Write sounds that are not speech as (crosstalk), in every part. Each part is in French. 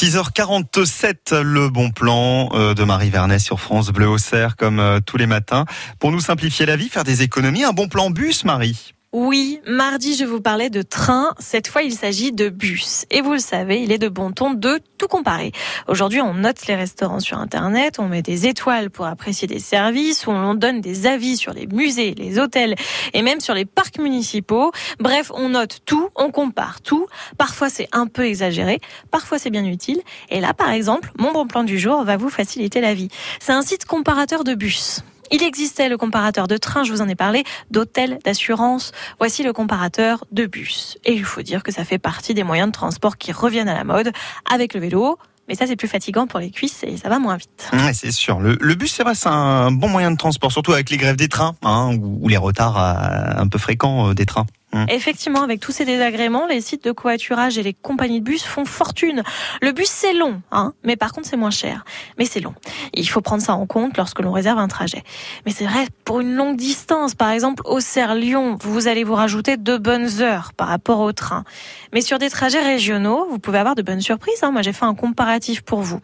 6h47, le bon plan euh, de Marie Vernet sur France Bleu Auxerre, comme euh, tous les matins. Pour nous simplifier la vie, faire des économies, un bon plan bus, Marie oui, mardi, je vous parlais de train. Cette fois, il s'agit de bus. Et vous le savez, il est de bon ton de tout comparer. Aujourd'hui, on note les restaurants sur Internet, on met des étoiles pour apprécier des services, on donne des avis sur les musées, les hôtels et même sur les parcs municipaux. Bref, on note tout, on compare tout. Parfois, c'est un peu exagéré, parfois, c'est bien utile. Et là, par exemple, mon bon plan du jour va vous faciliter la vie. C'est un site comparateur de bus. Il existait le comparateur de train, je vous en ai parlé, d'hôtel, d'assurance. Voici le comparateur de bus. Et il faut dire que ça fait partie des moyens de transport qui reviennent à la mode avec le vélo. Mais ça, c'est plus fatigant pour les cuisses et ça va moins vite. Ouais, c'est sûr. Le, bus, c'est vrai, c'est un bon moyen de transport, surtout avec les grèves des trains hein, ou, ou les retards euh, un peu fréquents euh, des trains. Mmh. Effectivement, avec tous ces désagréments, les sites de covoiturage et les compagnies de bus font fortune. Le bus, c'est long, hein, mais par contre, c'est moins cher. Mais c'est long. Il faut prendre ça en compte lorsque l'on réserve un trajet. Mais c'est vrai, pour une longue distance, par exemple, Auxerre-Lyon, vous allez vous rajouter deux bonnes heures par rapport au train. Mais sur des trajets régionaux, vous pouvez avoir de bonnes surprises. Hein. Moi, j'ai fait un comparatif pour vous.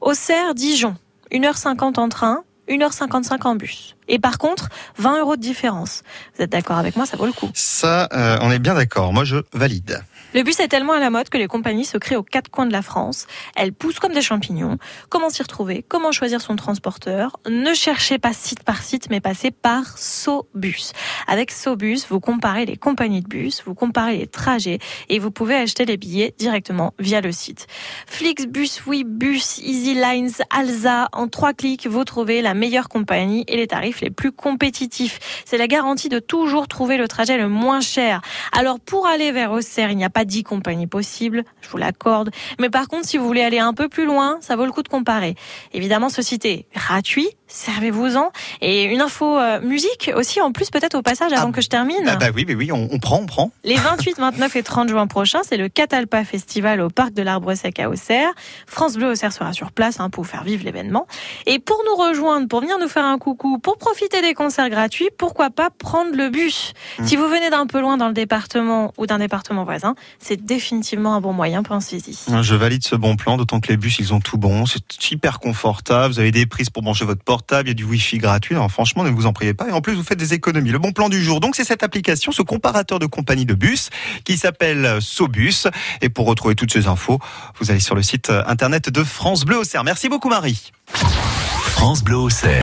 Auxerre-Dijon, 1h50 en train, 1h55 en bus. Et par contre, 20 euros de différence. Vous êtes d'accord avec moi, ça vaut le coup. Ça, euh, on est bien d'accord. Moi, je valide. Le bus est tellement à la mode que les compagnies se créent aux quatre coins de la France. Elles poussent comme des champignons. Comment s'y retrouver? Comment choisir son transporteur? Ne cherchez pas site par site, mais passez par Sobus. Avec Sobus, vous comparez les compagnies de bus, vous comparez les trajets et vous pouvez acheter les billets directement via le site. Flixbus, Webus, Easy Lines, Alza, en trois clics, vous trouvez la meilleure compagnie et les tarifs les plus compétitifs. C'est la garantie de toujours trouver le trajet le moins cher. Alors pour aller vers Auxerre, il n'y a pas dix compagnies possibles, je vous l'accorde. Mais par contre, si vous voulez aller un peu plus loin, ça vaut le coup de comparer. Évidemment, ce site est gratuit, servez-vous-en. Et une info euh, musique aussi, en plus peut-être au passage avant Ah, que je termine. Ah bah oui, oui, oui, on, on prend, on prend. Les 28, 29 (laughs) et 30 juin prochains, c'est le Catalpa Festival au Parc de l'Arbre Sec à Auxerre. France Bleu Auxerre sera sur place hein, pour faire vivre l'événement. Et pour nous rejoindre, pour venir nous faire un coucou, pour profiter des concerts gratuits, pourquoi pas prendre le bus? Si vous venez d'un peu loin dans le département ou d'un département voisin, c'est définitivement un bon moyen, pensez-y. Je valide ce bon plan, d'autant que les bus, ils ont tout bon. C'est hyper confortable. Vous avez des prises pour brancher votre Il y a du Wi-Fi gratuit. Alors, franchement, ne vous en priez pas. Et en plus, vous faites des économies. Le bon plan du jour. Donc, c'est cette application, ce comparateur de compagnie de bus qui s'appelle Sobus. Et pour retrouver toutes ces infos, vous allez sur le site internet de France Bleu Auxerre. Merci beaucoup, Marie. France Bleu Auxerre.